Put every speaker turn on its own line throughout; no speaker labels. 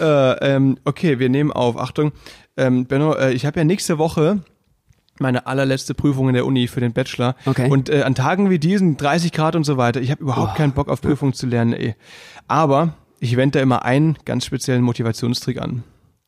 Äh, ähm, okay, wir nehmen auf. Achtung, ähm, Benno, äh, ich habe ja nächste Woche meine allerletzte Prüfung in der Uni für den Bachelor.
Okay.
Und äh, an Tagen wie diesen, 30 Grad und so weiter, ich habe überhaupt keinen Bock auf Prüfungen zu lernen. Ey. Aber ich wende da immer einen ganz speziellen Motivationstrick an.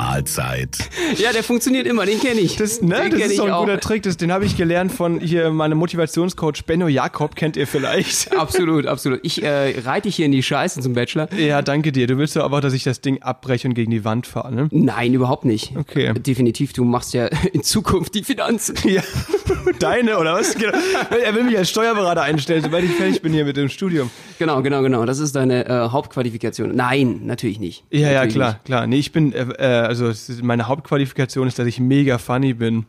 Mahlzeit.
Ja, der funktioniert immer, den kenne ich.
Das, ne,
den
das ist so ein
auch.
guter Trick. Das, den habe ich gelernt von hier meinem Motivationscoach Benno Jakob, kennt ihr vielleicht.
Absolut, absolut. Ich äh, reite dich hier in die Scheiße zum Bachelor.
Ja, danke dir. Du willst doch aber, dass ich das Ding abbreche und gegen die Wand fahre, ne?
Nein, überhaupt nicht.
Okay.
Definitiv, du machst ja in Zukunft die Finanzen.
Ja, deine oder was? Genau. Er will mich als Steuerberater einstellen, sobald ich fertig bin hier mit dem Studium.
Genau, genau, genau. Das ist deine äh, Hauptqualifikation. Nein, natürlich nicht.
Ja, ja,
natürlich
klar,
Nicht.
klar. Nee, ich bin, äh, äh, also meine Hauptqualifikation ist, dass ich mega funny bin.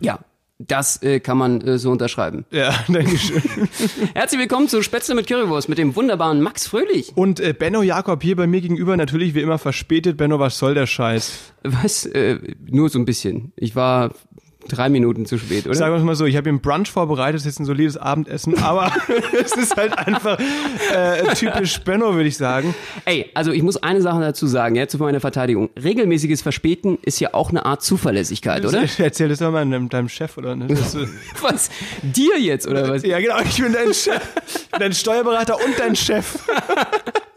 Ja, das äh, kann man äh, so unterschreiben.
Ja, danke schön.
Herzlich willkommen zu Spätzle mit Currywurst mit dem wunderbaren Max Fröhlich.
Und äh, Benno Jakob hier bei mir gegenüber, natürlich wie immer verspätet. Benno, was soll der Scheiß?
Was? Äh, nur so ein bisschen. Ich war drei Minuten zu spät, oder?
Sagen wir es mal so, ich habe hier einen Brunch vorbereitet, das ist jetzt ein solides Abendessen, aber es ist halt einfach äh, typisch Benno, würde ich sagen.
Ey, also ich muss eine Sache dazu sagen, ja, zu meiner Verteidigung. Regelmäßiges Verspäten ist ja auch eine Art Zuverlässigkeit, oder?
Erzähl das doch mal deinem, deinem Chef, oder? Ne?
Was? Dir jetzt, oder was?
ja, genau, ich bin dein Chef, ich bin dein Steuerberater und dein Chef.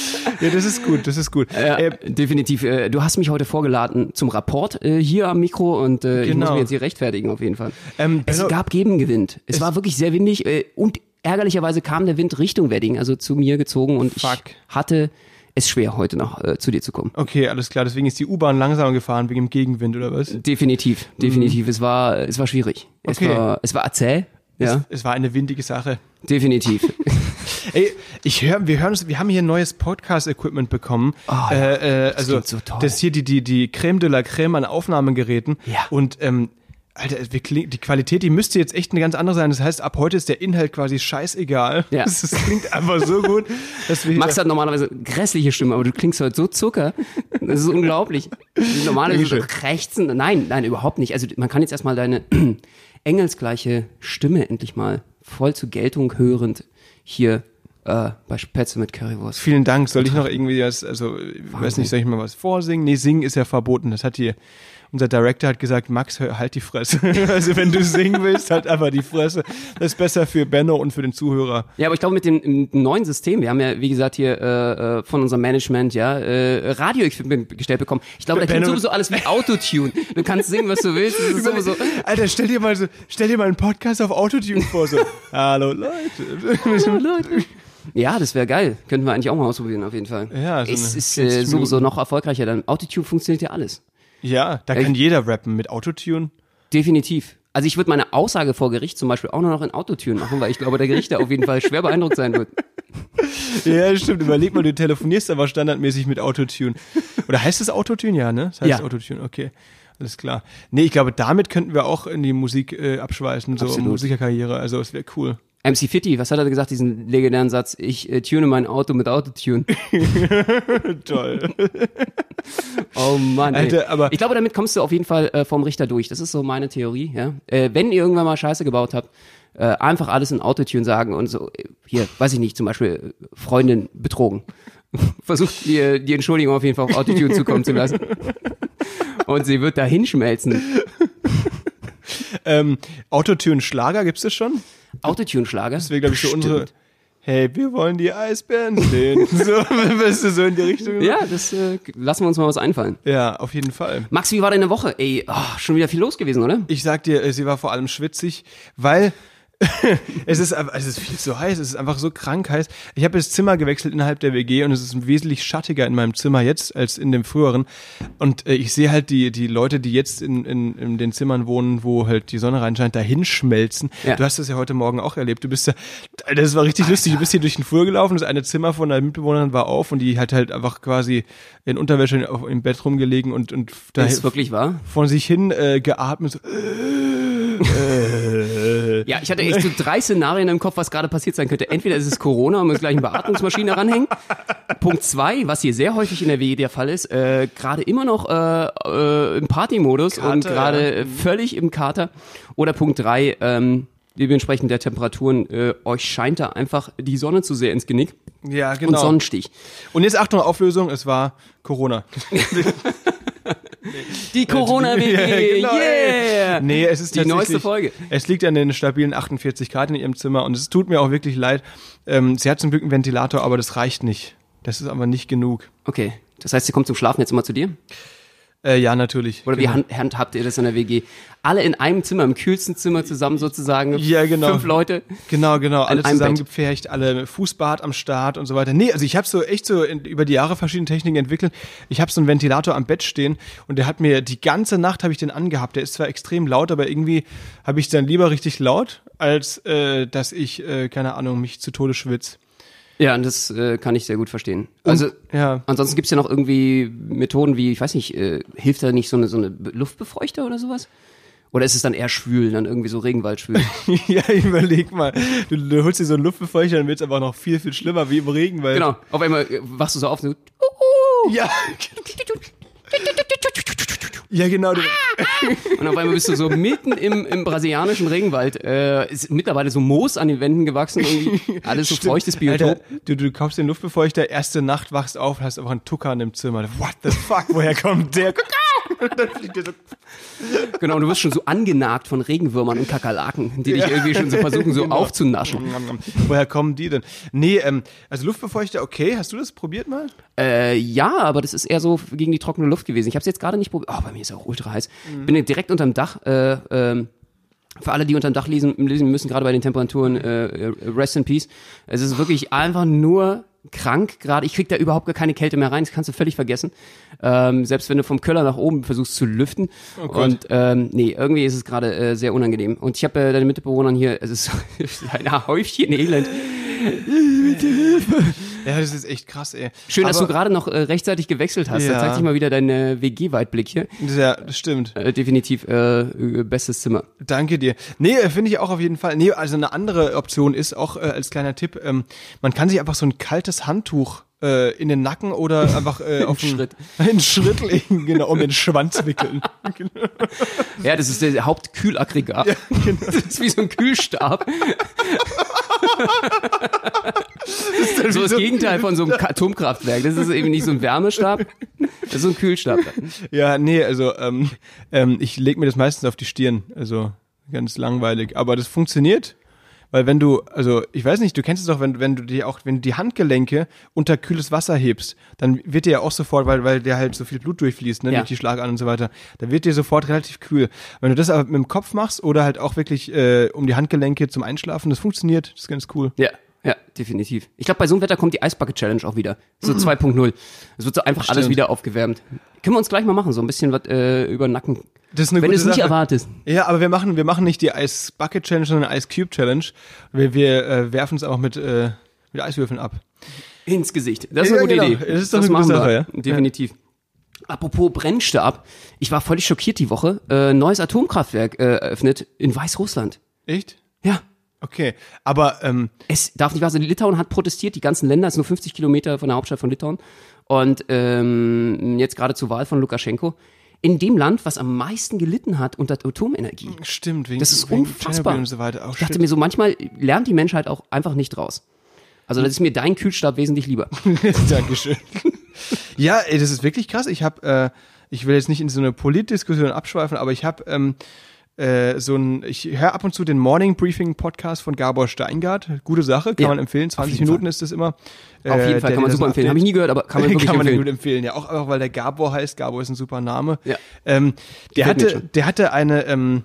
ja, das ist gut, das ist gut.
Ja,
Äh,
definitiv. Äh, Du hast mich heute vorgeladen zum Rapport äh, hier am Mikro und äh, ich muss
Genau.
mich jetzt hier rechtfertigen auf jeden Fall.
Ähm,
es
Benno-
gab Gegenwind. Es, war wirklich sehr windig äh, und ärgerlicherweise kam der Wind Richtung Wedding, also zu mir gezogen und
Fuck.
ich hatte es schwer, heute noch äh, zu dir zu kommen.
okay, alles klar, deswegen ist die U-Bahn langsamer gefahren, wegen dem Gegenwind, oder was?
Definitiv, definitiv. Es war, es war schwierig. Es
Mhm. Okay.
war, es war zäh. Ja,
Es, es war eine windige Sache.
definitiv.
Ey, ich höre, wir hören uns, wir haben hier neues Podcast-Equipment bekommen.
ja.
äh, äh, also
klingt so toll.
das ist hier die die die Creme de la Creme an Aufnahmegeräten.
Ja.
Und ähm, Alter, die Qualität, die müsste jetzt echt eine ganz andere sein. Das heißt, ab heute ist der Inhalt quasi scheißegal.
Ja.
Das, das klingt einfach so gut, dass wir
Max hat normalerweise grässliche Stimme, aber du klingst heute so Zucker. Das ist unglaublich. Normalerweise krächzen. Nein, nein, überhaupt nicht. Also man kann jetzt erstmal deine engelsgleiche Stimme endlich mal voll zur Geltung hörend hier äh, bei Spätzle mit Currywurst.
Vielen Dank. Soll ich noch irgendwie was, also, ich weiß nicht, soll ich mal was vorsingen? Nee, singen ist ja verboten. Das hat hier, unser Director hat gesagt, Max, halt die Fresse. also, wenn du singen willst, halt einfach die Fresse. Das ist besser für Benno und für den Zuhörer.
Ja, aber ich glaube mit dem neuen System, wir haben ja, wie gesagt, hier äh, äh, von unserem Management ja äh, Radio-Equipment gestellt bekommen. Ich glaube, da klingt sowieso alles wie Autotune. Du kannst singen, was du willst. Das ist sowieso.
Alter, stell dir mal so, stell dir mal einen Podcast auf Autotune vor, so. Hallo Leute.
Ja, das wäre geil. Könnten wir eigentlich auch mal ausprobieren, auf jeden Fall.
Ja, so
es
eine
ist
40
äh, sowieso noch erfolgreicher. Dann Autotune funktioniert ja alles.
Ja, da kann jeder rappen mit Autotune.
Definitiv. Also ich würde meine Aussage vor Gericht zum Beispiel auch nur noch in Autotune machen, weil ich glaube, der Gericht da auf jeden Fall schwer beeindruckt sein wird.
Ja, stimmt. Überleg mal, du telefonierst aber standardmäßig mit Autotune. Oder heißt es Autotune? Ja, ne? Das heißt
Ja.
Autotune, okay. Alles klar. Nee, ich glaube, damit könnten wir auch in die Musik äh, abschweißen, so
Absolut.
Musikerkarriere. Also, es wäre cool.
MC Fitti, was hat er gesagt, diesen legendären Satz? Ich äh, tune mein Auto mit Autotune.
Toll.
Oh Mann. ey.
Alter, aber-
ich glaube, damit kommst du auf jeden Fall äh, vom Richter durch. Das ist so meine Theorie. Ja? Äh, wenn ihr irgendwann mal Scheiße gebaut habt, äh, einfach alles in Autotune sagen und so, äh, hier, weiß ich nicht, zum Beispiel äh, Freundin betrogen. Versucht ihr die Entschuldigung auf jeden Fall auf Autotune zukommen zu lassen. Und sie wird da hinschmelzen.
ähm, Autotune-Schlager, gibt's das schon?
Autotune-Schlager?
Das wäre, glaube ich, so unsere. Hey, wir wollen die Eisbären sehen. So, weißt du, so in die Richtung.
Ja, das äh, lassen wir uns mal was einfallen.
Ja, auf jeden Fall.
Max, wie war deine Woche? Ey, oh, schon wieder viel los gewesen, oder?
Ich sag dir, äh, sie war vor allem schwitzig, weil Es ist, es ist viel zu heiß, es ist einfach so krank heiß. Ich habe das Zimmer gewechselt innerhalb der WG und es ist wesentlich schattiger in meinem Zimmer jetzt als in dem früheren. Und äh, ich sehe halt die, die Leute, die jetzt in, in, in den Zimmern wohnen, wo halt die Sonne reinscheint, dahin schmelzen.
Ja.
Du hast das ja heute Morgen auch erlebt. Du bist ja, das war richtig lustig. Du bist hier durch den Flur gelaufen, das eine Zimmer von einer Mitbewohnerin war auf und die hat halt einfach quasi in Unterwäsche im Bett rumgelegen und, und da
ist wirklich wahr.
von sich hin äh, geatmet. So, äh,
Ja, ich hatte echt so drei Szenarien im Kopf, was gerade passiert sein könnte. Entweder ist es Corona und muss gleich eine Beatmungsmaschine ranhängen. Punkt zwei, was hier sehr häufig in der WG der Fall ist, äh, gerade immer noch äh, äh, im Partymodus und
Kater,
gerade
ja.
völlig im Kater. Oder Punkt drei, ähm, dementsprechend der Temperaturen, äh, euch scheint da einfach die Sonne zu sehr ins Genick
ja,
und
genau.
Sonnenstich.
Und jetzt Achtung, Auflösung, es war Corona.
Die Corona-WG,
Ja, genau,
yeah!
Nee, es ist
Die neueste Folge.
Es liegt an den stabilen 48 Grad in ihrem Zimmer und es tut mir auch wirklich leid. Ähm, sie hat zum Glück einen Ventilator, aber das reicht nicht. Das ist aber nicht genug.
Okay, das heißt, sie kommt zum Schlafen jetzt immer zu dir?
Äh, ja, natürlich.
Oder wie
Genau.
hand, handhabt ihr das in der WG? Alle in einem Zimmer, im kühlsten Zimmer zusammen sozusagen.
Ja, genau.
Fünf Leute.
Genau, genau. Alle zusammengepfercht, alle Fußbad am Start und so weiter. Nee, also ich habe so echt so in, über die Jahre verschiedene Techniken entwickelt. Ich habe so einen Ventilator am Bett stehen und der hat mir die ganze Nacht habe ich den angehabt. Der ist zwar extrem laut, aber irgendwie habe ich dann lieber richtig laut, als äh, dass ich äh, keine Ahnung mich zu Tode schwitz.
Ja, und das äh, kann ich sehr gut verstehen. Also
Ja.
ansonsten gibt's ja noch irgendwie Methoden wie, ich weiß nicht, äh, hilft da nicht so eine, so eine Be- Luftbefeuchter oder sowas? Oder ist es dann eher schwül, dann irgendwie so Regenwaldschwül?
ja, überleg mal. Du, du holst dir so einen Luftbefeuchter, dann wird's aber noch viel, viel schlimmer wie im Regen, weil.
genau. Auf einmal äh, wachst du so auf und so,
Ja. ja, genau. Du,
Und auf einmal bist du so mitten im, im brasilianischen Regenwald. Äh, ist mittlerweile so Moos an den Wänden gewachsen, irgendwie alles so feuchtes Biotop.
Alter, du, du kaufst den Luftbefeuchter, erste Nacht wachst auf, hast einfach einen Tuckern im Zimmer. What the fuck, woher kommt der? Und dann fliegt der so.
Genau, und du wirst schon so angenagt von Regenwürmern und Kakerlaken, die dich irgendwie schon so versuchen, so
Genau.
aufzunaschen.
Woher kommen die denn? Nee, ähm, also Luftbefeuchter, okay. Hast du das probiert mal?
Äh, ja, aber das ist eher so gegen die trockene Luft gewesen. Ich habe es jetzt gerade nicht probiert. Oh, bei mir ist auch ultra heiß.
Mhm.
Bin direkt unterm Dach. Äh, ähm, für alle, die unterm Dach lesen, lesen müssen, gerade bei den Temperaturen, äh, rest in peace. Es ist wirklich einfach nur krank gerade. Ich krieg da überhaupt gar keine Kälte mehr rein. Das kannst du völlig vergessen. Ähm, selbst wenn du vom Keller nach oben versuchst zu lüften.
Oh
und ähm, nee, irgendwie ist es gerade äh, sehr unangenehm. Und ich habe äh, deine Mitbewohnern hier, es ist ein Häufchen Elend.
Ja, das ist echt krass, ey.
Schön, dass du
Aber-
gerade noch äh, rechtzeitig gewechselt hast. Da
Ja.
zeigt sich mal wieder dein äh, WG-Weitblick hier.
Ja, das stimmt.
Äh, definitiv äh, äh, bestes Zimmer.
Danke dir. Nee, äh, finde ich auch auf jeden Fall. Nee, also eine andere Option ist auch äh, als kleiner Tipp, ähm, man kann sich einfach so ein kaltes Handtuch in den Nacken oder einfach äh, auf den
Schritt.
einen Schritt legen, genau, um den Schwanz wickeln.
Ja, das ist der Hauptkühlaggregat.
genau.
Das ist wie so ein Kühlstab. So das Gegenteil von so einem Atomkraftwerk. Das ist eben nicht so ein Wärmestab, das ist so ein Kühlstab.
Ja, nee, also ähm, ähm, ich leg mir das meistens auf die Stirn, also ganz langweilig, aber das funktioniert. Weil wenn du, also ich weiß nicht, du kennst es doch, wenn, wenn du die auch, wenn du die Handgelenke unter kühles Wasser hebst, dann wird dir ja auch sofort, weil, weil der halt so viel Blut durchfließt, ne,
Ja.
durch die Schlagadern und so weiter, dann wird dir sofort relativ kühl. Wenn du das aber mit dem Kopf machst oder halt auch wirklich äh, um die Handgelenke zum Einschlafen, das funktioniert, das ist ganz cool.
Ja, ja, definitiv. Ich glaube, bei so einem Wetter kommt die Eisbucket Challenge auch wieder. So 2.0. Es wird so einfach alles
Stimmt.
wieder aufgewärmt. Können wir uns gleich mal machen, so ein bisschen was äh, über den Nacken.
Das ist eine
Wenn du
gute
es nicht erwartest.
Ja, aber wir machen, wir machen nicht die Ice Bucket Challenge, sondern Ice Cube Challenge. Wir, wir äh, werfen es auch mit, äh, mit Eiswürfeln ab.
Ins Gesicht. Das ist eine
Ja,
gute
genau.
Idee.
Das ist doch eine gute
machen wir.
Sache, ja.
Definitiv. Apropos Brennstab. Ich war völlig schockiert die Woche. Äh, neues Atomkraftwerk äh, eröffnet in Weißrussland.
Echt?
Ja.
Okay, aber ähm,
Es darf nicht wahr sein. Litauen hat protestiert. Die ganzen Länder, es sind nur 50 Kilometer von der Hauptstadt von Litauen. Und ähm, jetzt gerade zur Wahl von Lukaschenko. In dem Land, was am meisten gelitten hat unter Atomenergie.
stimmt, wegen,
Das ist
wegen
unfassbar.
Und so weiter. Auch
Ich dachte mir so, manchmal lernt die Menschheit auch einfach nicht raus. Also das ist mir dein Kühlstab wesentlich lieber.
Dankeschön. ja, ey, das ist wirklich krass. Ich habe, äh, ich will jetzt nicht in so eine Politdiskussion abschweifen, aber ich habe ähm, äh, so ein, ich höre ab und zu den Morning Briefing Podcast von Gabor Steingart. Gute Sache, kann
Ja,
man empfehlen. 20
jeden
Minuten
Fall.
ist das immer.
Auf jeden Fall, kann man super empfehlen. Habe ich nie gehört, aber kann man wirklich
kann man
empfehlen.
gut empfehlen. Ja, auch einfach, weil der Gabor heißt. Gabor ist ein super Name.
Ja.
Ähm, der
Gefällt
hatte, der hatte eine, ähm,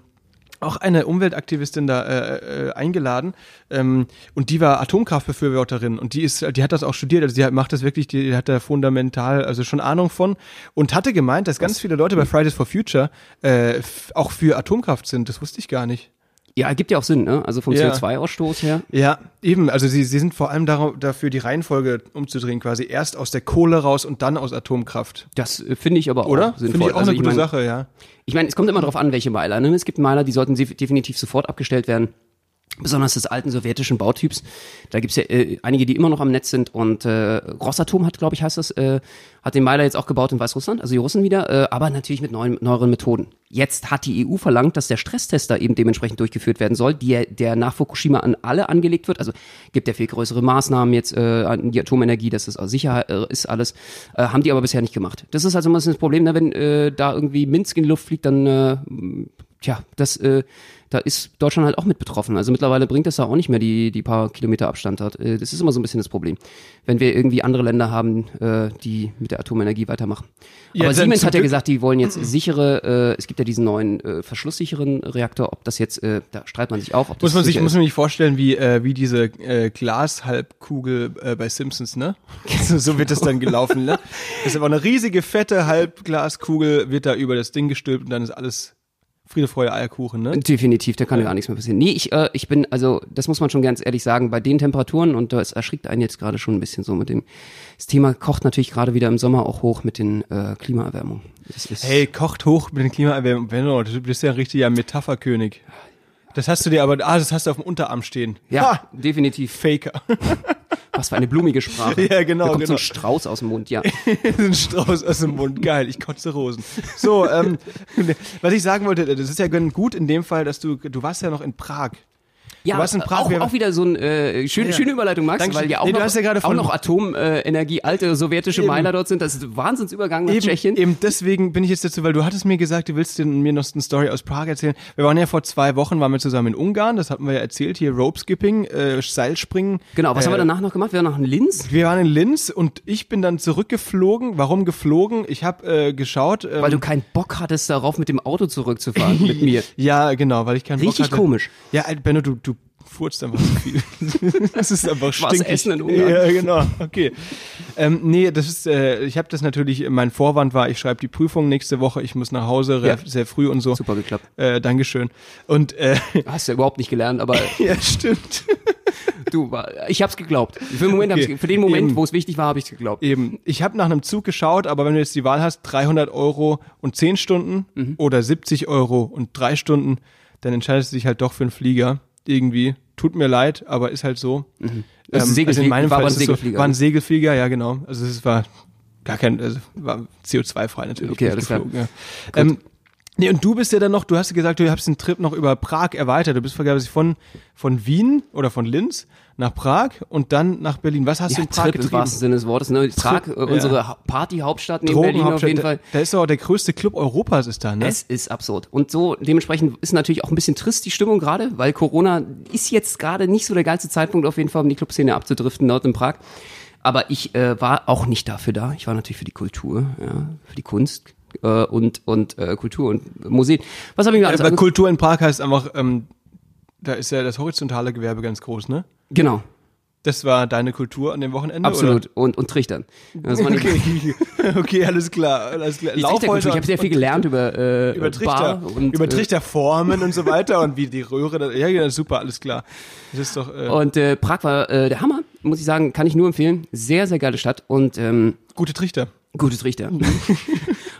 auch eine Umweltaktivistin da äh, äh, eingeladen ähm, und die war Atomkraftbefürworterin und die ist, die hat das auch studiert, also die hat, macht das wirklich, die hat da fundamental also schon Ahnung von und hatte gemeint, dass ganz viele Leute bei Fridays for Future äh, auch für Atomkraft sind. Das wusste ich gar nicht.
Ja, ergibt ja auch Sinn, ne? Also vom
Ja.
CO2-Ausstoß her.
Ja, eben. Also sie, sie sind vor allem darauf, dafür, die Reihenfolge umzudrehen, quasi erst aus der Kohle raus und dann aus Atomkraft.
Das äh, finde ich aber
Oder?
auch sinnvoll.
Finde ich auch
also
eine gute
mein,
Sache, ja.
Ich meine, es kommt immer darauf an, welche Meiler. Ne? Es gibt Meiler, die sollten def- definitiv sofort abgestellt werden. Besonders des alten sowjetischen Bautyps. Da gibt's ja äh, einige, die immer noch am Netz sind. Und äh, Rosatom hat, glaube ich, heißt das, äh, hat den Meiler jetzt auch gebaut in Weißrussland, also die Russen wieder, äh, aber natürlich mit neuen, neueren Methoden. Jetzt hat die EU verlangt, dass der Stresstester eben dementsprechend durchgeführt werden soll, die, der nach Fukushima an alle angelegt wird. Also gibt ja viel größere Maßnahmen jetzt äh, an die Atomenergie, dass das auch sicher äh, ist alles. Äh, haben die aber bisher nicht gemacht. Das ist also immer das Problem, ne, wenn äh, da irgendwie Minsk in die Luft fliegt, dann äh, tja, das, äh, da ist Deutschland halt auch mit betroffen. Also mittlerweile bringt das da auch nicht mehr die, die paar Kilometer Abstand hat. Äh, das ist immer so ein bisschen das Problem. Wenn wir irgendwie andere Länder haben, äh, die mit der Atomenergie weitermachen.
Ja,
Aber Siemens hat ja gesagt, die wollen jetzt sichere, äh, es gibt ja diesen neuen äh, verschlusssicheren Reaktor, ob das jetzt, äh, da streitet man sich auch, ob das
Muss man sich, muss man sich vorstellen, wie, äh, wie diese äh, Glashalbkugel äh, bei Simpsons, ne? so, so wird das dann gelaufen, ne? Das ist aber eine riesige, fette Halbglaskugel, wird da über das Ding gestülpt und dann ist alles Friede, Freude, Eierkuchen, ne?
Definitiv, da kann ja gar nichts mehr passieren. Nee, ich, äh, ich bin, also das muss man schon ganz ehrlich sagen, bei den Temperaturen, und das erschrickt einen jetzt gerade schon ein bisschen so mit dem, das Thema kocht natürlich gerade wieder im Sommer auch hoch mit den äh, Klimaerwärmungen.
Hey, kocht hoch mit den Klimaerwärmung. Benno, du bist ja ein richtiger Metapherkönig. Das hast du dir aber, ah, das hast du auf dem Unterarm stehen.
ja,
Ha,
definitiv.
Faker.
Was für eine blumige Sprache.
Ja, genau,
Da kommt so
genau.
ein Strauß aus dem Mund, ja.
ein Strauß aus dem Mund. Geil, ich kotze Rosen. So, ähm, was ich sagen wollte, das ist ja gut in dem Fall, dass du, du warst ja noch in Prag.
Ja,
warst in Prag,
auch, auch wieder so ein äh, schön,
Ja.
schöne Überleitung, Max,
Dankeschön.
weil ja auch
Nee, du
noch,
hast ja
auch noch Atomenergie, alte sowjetische
Eben.
Meiler dort sind. Das ist Wahnsinnsübergang nach
Eben,
Tschechien.
eben deswegen bin ich jetzt dazu, weil du hattest mir gesagt, du willst mir noch eine Story aus Prag erzählen. Wir waren ja vor zwei Wochen, waren wir zusammen in Ungarn, das hatten wir ja erzählt, hier Rope Skipping, äh, Seilspringen.
Genau, was
äh,
haben wir danach noch gemacht? Wir waren nach Linz,
Wir waren in Linz und ich bin dann zurückgeflogen. Warum geflogen? Ich habe äh, geschaut. Ähm,
weil du keinen Bock hattest, darauf mit dem Auto zurückzufahren mit mir.
Ja, genau, weil ich keinen Bock
Richtig
hatte.
komisch.
Ja, Benno, du, du furzt einfach zu viel. das ist einfach
Was
stinkig.
essen in Ungarn?
Ja, genau, okay. Ähm, nee, das ist, äh, ich habe das natürlich, mein Vorwand war, ich schreibe die Prüfung nächste Woche, ich muss nach Hause
Ja.
sehr früh und so.
Super geklappt.
Äh, Dankeschön. Und äh,
Hast du ja überhaupt nicht gelernt, aber
ja, stimmt.
du, war- ich hab's geglaubt. Für, den Moment,
Okay.
hab's, für den Moment, wo es wichtig war, habe ich's geglaubt.
Eben, ich habe nach einem Zug geschaut, aber wenn du jetzt die Wahl hast, 300 Euro und 10 Stunden
Mhm.
oder 70 Euro und 3 Stunden, dann entscheidest du dich halt doch für einen Flieger. Irgendwie. Tut mir leid, aber ist halt so.
Das ist ein
Ähm, also
Segelflieger-
in meinem
war
Fall
ein
es so,
Segelflieger,
war ein
ne?
Segelflieger, ja genau. Also es war gar kein, also war CO2-frei natürlich.
Okay, alles klar.
Ja. Ähm, nee, und du bist ja dann noch, du hast ja gesagt, du hast den Trip noch über Prag erweitert. Du bist ich, von, von Wien oder von Linz nach Prag und dann nach Berlin. Was hast du
Ja,
in Prag
Trip im
getrieben?
wahrsten Sinne des Wortes. Ne? Prag, äh, unsere ha Party-Hauptstadt neben Berlin auf jeden
da,
Fall.
da ist doch auch der größte Club Europas ist da, ne?
Es ist absurd. Und so dementsprechend ist natürlich auch ein bisschen trist die Stimmung gerade, weil Corona ist jetzt gerade nicht so der geilste Zeitpunkt auf jeden Fall, um die Clubszene abzudriften dort in Prag. Aber ich äh, war auch nicht dafür da. Ich war natürlich für die Kultur, ja, für die Kunst äh, und und äh, Kultur und Museen. Was habe ich mir alles
Aber
ange-
Kultur in Prag heißt einfach, ähm, da ist ja das horizontale Gewerbe ganz groß, ne?
Genau,
Das war deine Kultur an dem Wochenende?
absolut. Und und Trichtern. Das
Oder? Okay, okay, alles klar. Alles klar.
Ich habe sehr viel gelernt über äh,
über Trichter,
und
über
äh,
Trichterformen und so weiter und wie die Röhre, da, ja, ja, super, alles klar. Das ist doch, äh,
Und äh, Prag war äh, der Hammer, muss ich sagen, kann ich nur empfehlen. Sehr, sehr geile Stadt und ähm,
gute Trichter.
gute Trichter.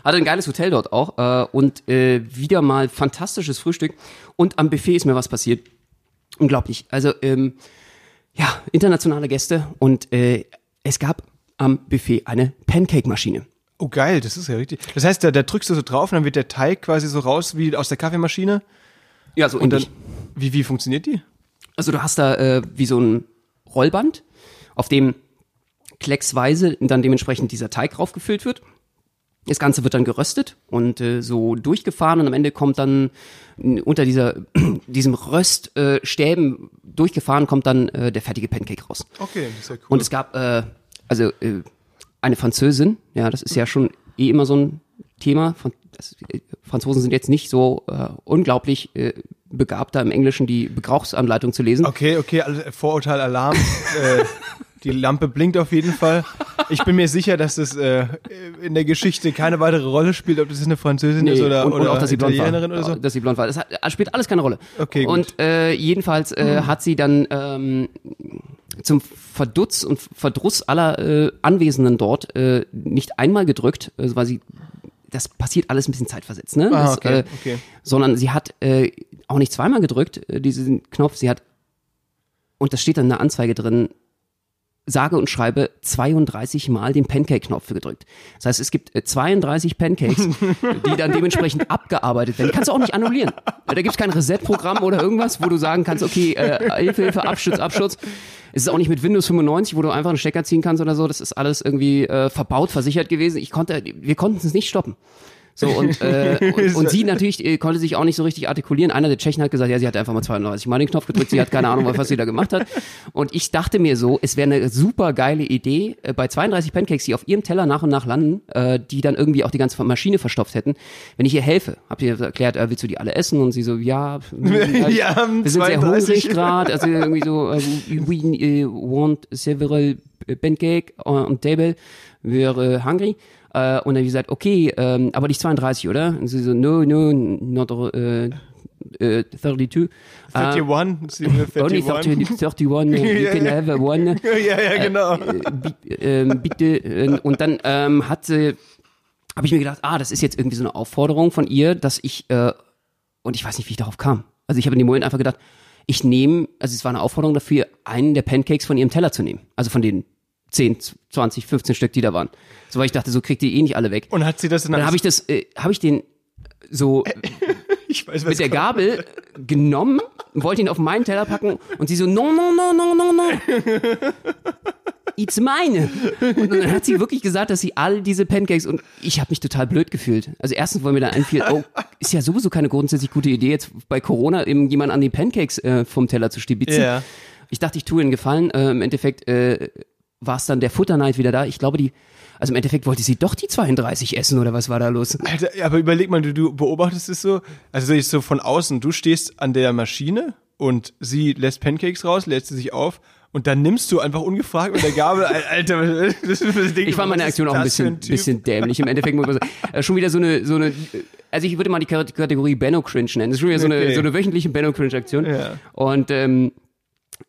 Hatte ein geiles Hotel dort auch äh, und äh, wieder mal fantastisches Frühstück. Und am Buffet ist mir was passiert. Unglaublich. Also, ähm, ja, internationale Gäste und äh, es gab am Buffet eine Pancake-Maschine.
Oh geil, das ist ja richtig. Das heißt, da, da drückst du so drauf und dann wird der Teig quasi so raus wie aus der Kaffeemaschine.
Ja, so
Und dann,
ähnlich.
wie, wie funktioniert die?
Also du hast da äh, wie so ein Rollband, auf dem klecksweise dann dementsprechend dieser Teig raufgefüllt wird. Das Ganze wird dann geröstet und äh, so durchgefahren und am Ende kommt dann unter dieser, diesem Röststäben äh, durchgefahren kommt dann äh, der fertige Pancake raus.
Okay, ja cool.
Und es gab äh, also äh, eine Französin, ja, das ist ja schon eh immer so ein Thema. Von, das, äh, Franzosen sind jetzt nicht so unglaublich äh, Begabter im Englischen die Gebrauchsanleitung zu lesen.
Okay, okay, alles- Vorurteil, Alarm. die Lampe blinkt auf jeden Fall. Ich bin mir sicher, dass das äh, in der Geschichte keine weitere Rolle spielt, ob das eine Französin ist oder,
und,
oder
und auch, dass sie blond war.
Oder so.
Dass sie blond war. Das hat, das spielt alles keine Rolle.
Okay, gut.
Und äh, jedenfalls äh, hat sie dann ähm, zum Verdutz und Verdruss aller äh, Anwesenden dort äh, nicht einmal gedrückt, äh, weil sie das passiert alles ein bisschen zeitversetzt, ne?
Ah,
das,
okay,
äh,
okay.
Sondern sie hat äh, auch nicht zweimal gedrückt, äh, diesen Knopf. Sie hat, und das steht dann in der Anzeige drin, sage und schreibe 32 Mal den Pancake-Knopf gedrückt. Das heißt, es gibt äh, 32 Pancakes, die dann dementsprechend abgearbeitet werden. Die kannst du auch nicht annullieren. Da gibt es kein Reset-Programm oder irgendwas, wo du sagen kannst, okay, äh, Hilfe, Hilfe, Abschutz, Abschutz. Es ist auch nicht mit Windows 95, wo du einfach einen Stecker ziehen kannst oder so. Das ist alles irgendwie äh, verbaut, versichert gewesen. Ich konnte, wir konnten es nicht stoppen. So, und, äh, und, und sie natürlich äh, konnte sich auch nicht so richtig artikulieren. Einer der Tschechen hat gesagt, ja, sie hat einfach mal 32 Mal den Knopf gedrückt, sie hat keine Ahnung, was sie da gemacht hat. Und ich dachte mir so, es wäre eine super geile Idee, äh, bei 32 Pancakes, die auf ihrem Teller nach und nach landen, äh, die dann irgendwie auch die ganze Maschine verstopft hätten, wenn ich ihr helfe. Hab ihr erklärt, äh, willst du die alle essen? Und sie so, ja, äh,
Ja,
wir sind sehr
32.
hungrig gerade, also irgendwie so, äh, we äh, want several pancake on table, we're äh, hungry. Äh, und dann hab ich gesagt, okay, ähm, aber nicht 32, oder? Und sie so, no, no, not äh, äh, 32. Äh,
31, sie will
only
31.
30, 31, you can have one.
Ja, ja, genau.
Äh, bi- bitte. Und dann ähm, hat sie, habe ich mir gedacht, ah, das ist jetzt irgendwie so eine Aufforderung von ihr, dass ich, äh, und ich weiß nicht, wie ich darauf kam. Also ich habe in dem Moment einfach gedacht, ich nehme, also es war eine Aufforderung dafür, einen der Pancakes von ihrem Teller zu nehmen. Also von den 10, 20, 15 Stück, die da waren. So, weil ich dachte, so kriegt ihr eh nicht alle weg.
Und hat sie das dann,
dann habe ich das, äh, habe ich den so
ich weiß, was
mit der
kommt.
Gabel genommen, wollte ihn auf meinen Teller packen und sie so, no, no, no, no, no, no. It's meine. Und dann hat sie wirklich gesagt, dass sie all diese Pancakes und ich habe mich total blöd gefühlt. Also erstens, weil mir da einfiel, oh, ist ja sowieso keine grundsätzlich gute Idee, jetzt bei Corona eben jemand an die Pancakes äh, vom Teller zu stibitzen.
Ja.
Ich dachte, ich tue ihnen Gefallen. Äh, Im Endeffekt äh, war es dann der Futterneid wieder da. Ich glaube, die, also im Endeffekt wollte sie doch die 32 essen oder was war da los?
Alter, aber überleg mal, du, du beobachtest es so, also so jetzt so von außen, du stehst an der Maschine und sie lässt Pancakes raus, lädt sie sich auf und dann nimmst du einfach ungefragt mit der Gabel, Al- Alter, was ist das für ein Ding?
Ich fand meine Aktion auch ein
das
bisschen,
Typ?
bisschen dämlich. Im Endeffekt muss man sagen, äh, schon wieder so eine, so eine, also ich würde mal die Kate- Kategorie Benno Cringe nennen. Das ist schon wieder so eine,
Okay.
so eine wöchentliche Benno Cringe Aktion.
Ja.
Und ähm,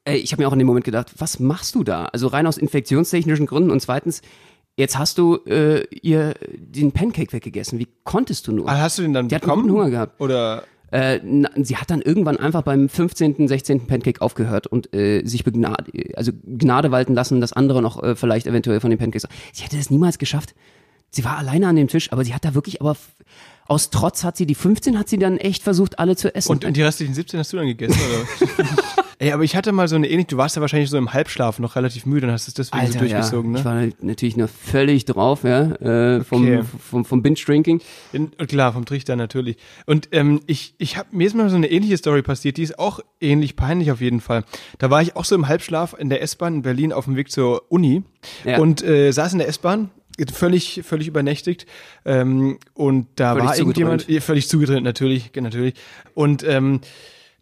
ey, ich habe mir auch in dem Moment gedacht, was machst du da? Also rein aus infektionstechnischen Gründen und zweitens, jetzt hast du äh, ihr den Pancake weggegessen. Wie konntest du nur?
Ah, Hast du den dann
Die hat
bekommen?
guten Hunger gehabt.
Oder
Äh, na, sie hat dann irgendwann einfach beim 15., 16. Pancake aufgehört und äh, sich begnade, also Gnade walten lassen, dass andere noch äh, vielleicht eventuell von den Pancakes. Sie hätte das niemals geschafft. Sie war alleine an dem Tisch, aber sie hat da wirklich, aber aus Trotz hat sie die 15 hat sie dann echt versucht, alle zu essen.
und, und die restlichen 17 hast du dann gegessen, oder? Ey, aber ich hatte mal so eine ähnliche, du warst ja wahrscheinlich so im Halbschlaf noch relativ müde und hast es deswegen so
Alter,
durchgesogen,
ja. Ich
ne?
war halt natürlich noch völlig drauf, ja, äh, vom,
Okay.
vom, vom Binge-Drinking.
In, klar, vom Trichter natürlich. Und ähm, ich, ich habe mir ist mal so eine ähnliche Story passiert, die ist auch ähnlich peinlich auf jeden Fall. Da war ich auch so im Halbschlaf in der S-Bahn in Berlin auf dem Weg zur Uni
Ja.
und äh, saß in der S-Bahn völlig völlig übernächtigt ähm, und da
Völlig
war irgendjemand ja, völlig zugedreht natürlich natürlich und ähm,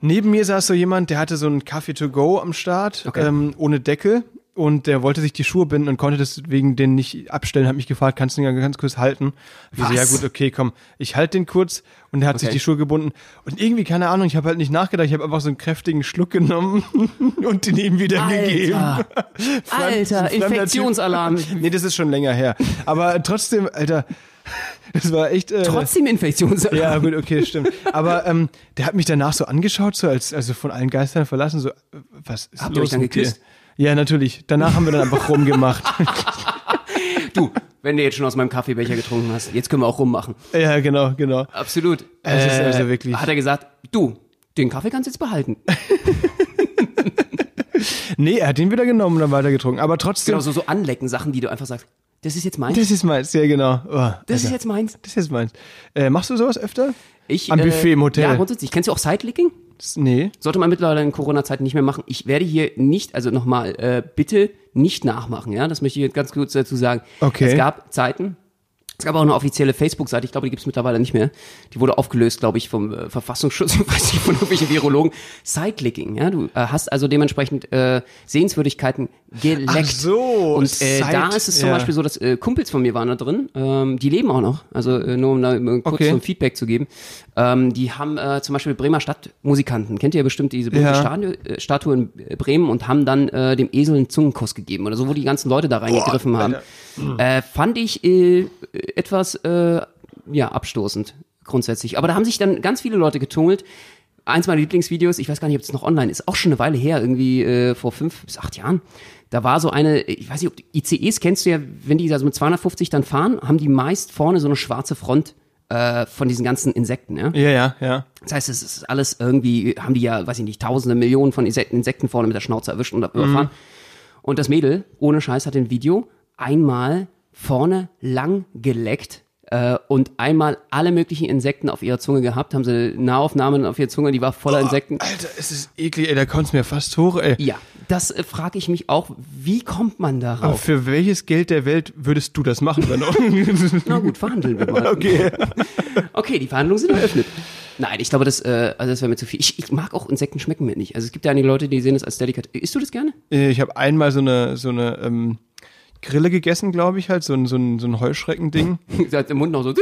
neben mir saß so jemand der hatte so einen Kaffee to go am Start
Okay.
ähm, ohne Deckel und der wollte sich die Schuhe binden und konnte deswegen den nicht abstellen, hat mich gefragt, kannst du den ganz kurz halten? Ich so, ja gut, okay, komm, ich halte den kurz und er hat sich
Okay.
die Schuhe gebunden und irgendwie, keine Ahnung, ich habe halt nicht nachgedacht, ich habe einfach so einen kräftigen Schluck genommen und den ihm wieder gegeben.
Alter,
Fremd-
Alter. Infektionsalarm.
Nee, das ist schon länger her. Aber trotzdem, Alter, das war echt. Äh,
Trotzdem Infektionsalarm.
ja, gut, okay, stimmt. Aber ähm, der hat mich danach so angeschaut, so als also von allen Geistern verlassen, so, äh, was ist
Habt ihr
los
euch dann
dir?
geküsst?
Ja, natürlich. Danach haben wir dann einfach rumgemacht.
Du, wenn du jetzt schon aus meinem Kaffeebecher getrunken hast, jetzt können wir auch rummachen.
ja, genau, genau.
Absolut.
Ist also wirklich-
Hat er gesagt, du, den Kaffee kannst du jetzt behalten.
Nee, er hat ihn wieder genommen und dann weiter getrunken. Aber trotzdem,
Genau, so, so anlecken Sachen, die du einfach sagst, das ist jetzt meins.
das ist meins, ja genau. Oh,
Das ist
Alter,
jetzt meins.
das ist meins. Äh, machst du sowas öfter?
Ich,
Am Buffet im Hotel.
Ja, grundsätzlich. Kennst du auch Sidelicking?
Nee.
Sollte man mittlerweile in Corona-Zeiten nicht mehr machen. Ich werde hier nicht, also nochmal, äh, bitte nicht nachmachen, ja. Das möchte ich jetzt ganz kurz dazu sagen.
Okay.
Es gab Zeiten, Es gab auch eine offizielle Facebook-Seite, ich glaube, die gibt es mittlerweile nicht mehr. Die wurde aufgelöst, glaube ich, vom äh, Verfassungsschutz, weiß nicht, von irgendwelchen Virologen. Cyclicking, ja, du äh, hast also dementsprechend äh, Sehenswürdigkeiten geleckt.
Ach so,
Und äh,
Side-
da ist es zum
ja.
Beispiel so, dass äh, Kumpels von mir waren da drin, ähm, die leben auch noch, also äh, nur um da kurz
Okay.
so ein Feedback zu geben. Ähm, die haben äh, zum Beispiel Bremer Stadtmusikanten, kennt ihr ja bestimmt diese berühmte
Ja.
Statue, äh, Statue in Bremen und haben dann äh, dem Esel einen Zungenkuss gegeben oder so, wo die ganzen Leute da reingegriffen haben. Äh, fand ich äh, etwas äh, ja abstoßend grundsätzlich. Aber da haben sich dann ganz viele Leute getummelt. Eins meiner Lieblingsvideos, ich weiß gar nicht, ob es noch online ist, auch schon eine Weile her, irgendwie äh, vor fünf bis acht Jahren. Da war so eine, ich weiß nicht, ob ICEs kennst du ja, wenn die also mit 250 dann fahren, haben die meist vorne so eine schwarze Front äh, von diesen ganzen Insekten, ja.
Ja, ja, ja.
Das heißt, es ist alles irgendwie, haben die ja, weiß ich nicht, tausende, Millionen von Insekten, vorne mit der Schnauze erwischt und überfahren. Und das Mädel, ohne Scheiß, hat im Video einmal vorne lang geleckt äh, und einmal alle möglichen Insekten auf ihrer Zunge gehabt. Haben sie Nahaufnahmen auf ihrer Zunge, die war voller Insekten.
Alter, es ist eklig, ey, da kommt's mir fast hoch, ey.
Ja, das äh, frage ich mich auch, wie kommt man
Aber
darauf?
für welches Geld der Welt würdest du das machen, Benno?
Na gut, verhandeln wir mal.
okay.
Okay, die Verhandlungen sind eröffnet. Nein, ich glaube, das, äh, also das wäre mir zu viel. Ich, ich mag auch Insekten schmecken mir nicht. Also es gibt ja einige Leute, die sehen das als Delikat. Isst du das gerne?
Äh, Ich habe einmal so eine, so eine ähm, Grille gegessen, glaube ich, halt, so ein, so ein, so ein Heuschreckending.
Sie hat im Mund noch so.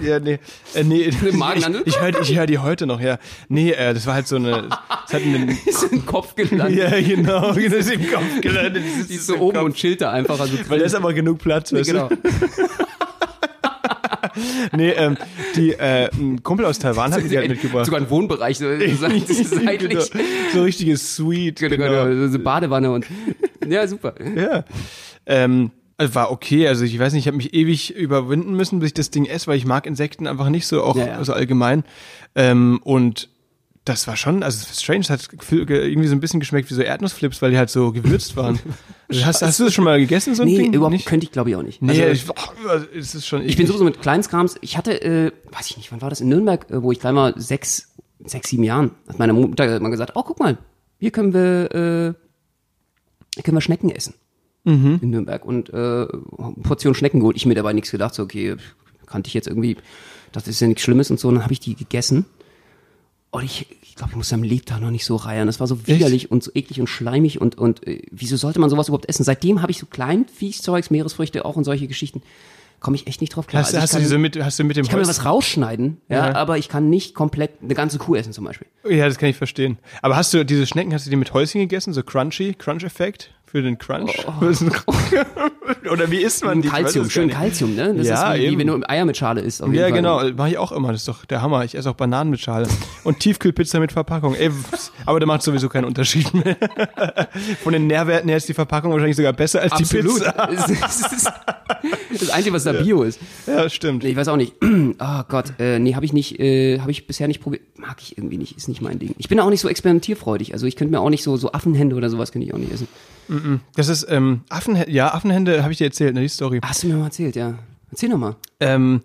Ja, nee. Äh, nee.
Im Magen
ich
dann-
ich höre ich hör die heute noch, ja. Nee, äh, das war halt so eine. Das hat einen,
ist im Kopf gelandet.
ja, genau. Das ist im Kopf gelandet. Das
Die ist so oben und chillt da einfach. Also
Weil da ist aber genug Platz, weißt
genau.
du? Nee, ähm, die, äh, ein Kumpel aus Taiwan hat die halt mitgebracht.
Sogar ein Wohnbereich, so, so seitlich.
Genau. So richtiges Sweet.
Genau, genau, so Badewanne und. Ja, super.
Ja. Ähm, also war okay, also ich weiß nicht, ich habe mich ewig überwinden müssen, bis ich das Ding esse, weil ich mag Insekten einfach nicht so, auch
Ja, ja.
so allgemein. Ähm, und das war schon, also strange, hat irgendwie so ein bisschen geschmeckt wie so Erdnussflips, weil die halt so gewürzt waren. Also hast, hast du das schon mal gegessen, so ein
Nee,
Ding?
überhaupt
nicht?
könnte ich glaube ich auch nicht.
Nee,
also,
ich, oh, es ist schon
ich bin sowieso mit Kleinskrams. Ich hatte, äh, weiß ich nicht, wann war das in Nürnberg, äh, wo ich gleich mal sechs, sechs, sieben Jahren, hat meine Mutter mal gesagt, oh, guck mal, hier können wir, äh, hier können wir Schnecken essen.
Mhm.
In Nürnberg. Und äh, Portion Schnecken geholt. Ich mir dabei nichts gedacht, so, okay, kannte ich jetzt irgendwie, das ist ja nichts Schlimmes und so. Und dann habe ich die gegessen. Und ich, ich glaube, ich muss am Lebtag noch nicht so reiern. Das war so widerlich und so eklig und schleimig und, und äh, wieso sollte man sowas überhaupt essen? Seitdem habe ich so Kleinviehzeugs, Meeresfrüchte auch und solche Geschichten. Komme ich echt nicht drauf klar.
Hast,
Also
hast, du
kann-
diese mit, hast du mit dem
ich kann mir
Holz-
was rausschneiden, ja,
Ja.
aber ich kann nicht komplett eine ganze Kuh essen zum Beispiel.
Ja, das kann ich verstehen. Aber hast du diese Schnecken, hast du die mit Häuschen gegessen? So crunchy, Crunch-Effekt für den Crunch? Oder wie isst man die? Gar
schön. Calcium, ne? Das
Ja,
ist wie, wie wenn du Eier mit Schale isst.
Ja,
Fall.
genau, mache ich auch immer. Das ist doch der Hammer. Ich esse auch Bananen mit Schale. Und Tiefkühlpizza mit Verpackung. Ey, aber da macht sowieso keinen Unterschied mehr. Von den Nährwerten her ist die Verpackung wahrscheinlich sogar besser als die
Absolut.
Pizza.
Das ist das, Einzige, was da Bio ist.
Ja, stimmt.
Nee, ich weiß auch nicht. Oh Gott, äh, nee, habe ich nicht, äh, habe ich bisher nicht probiert. Mag ich irgendwie nicht, ist nicht mein Ding. Ich bin auch nicht so experimentierfreudig. Also ich könnte mir auch nicht so, so Affenhände oder sowas könnte ich auch nicht essen.
Das ist, ähm, Affenhände, ja, Affenhände habe ich dir erzählt, ne, die Story.
Hast du mir mal erzählt, ja. Erzähl noch mal.
Ähm,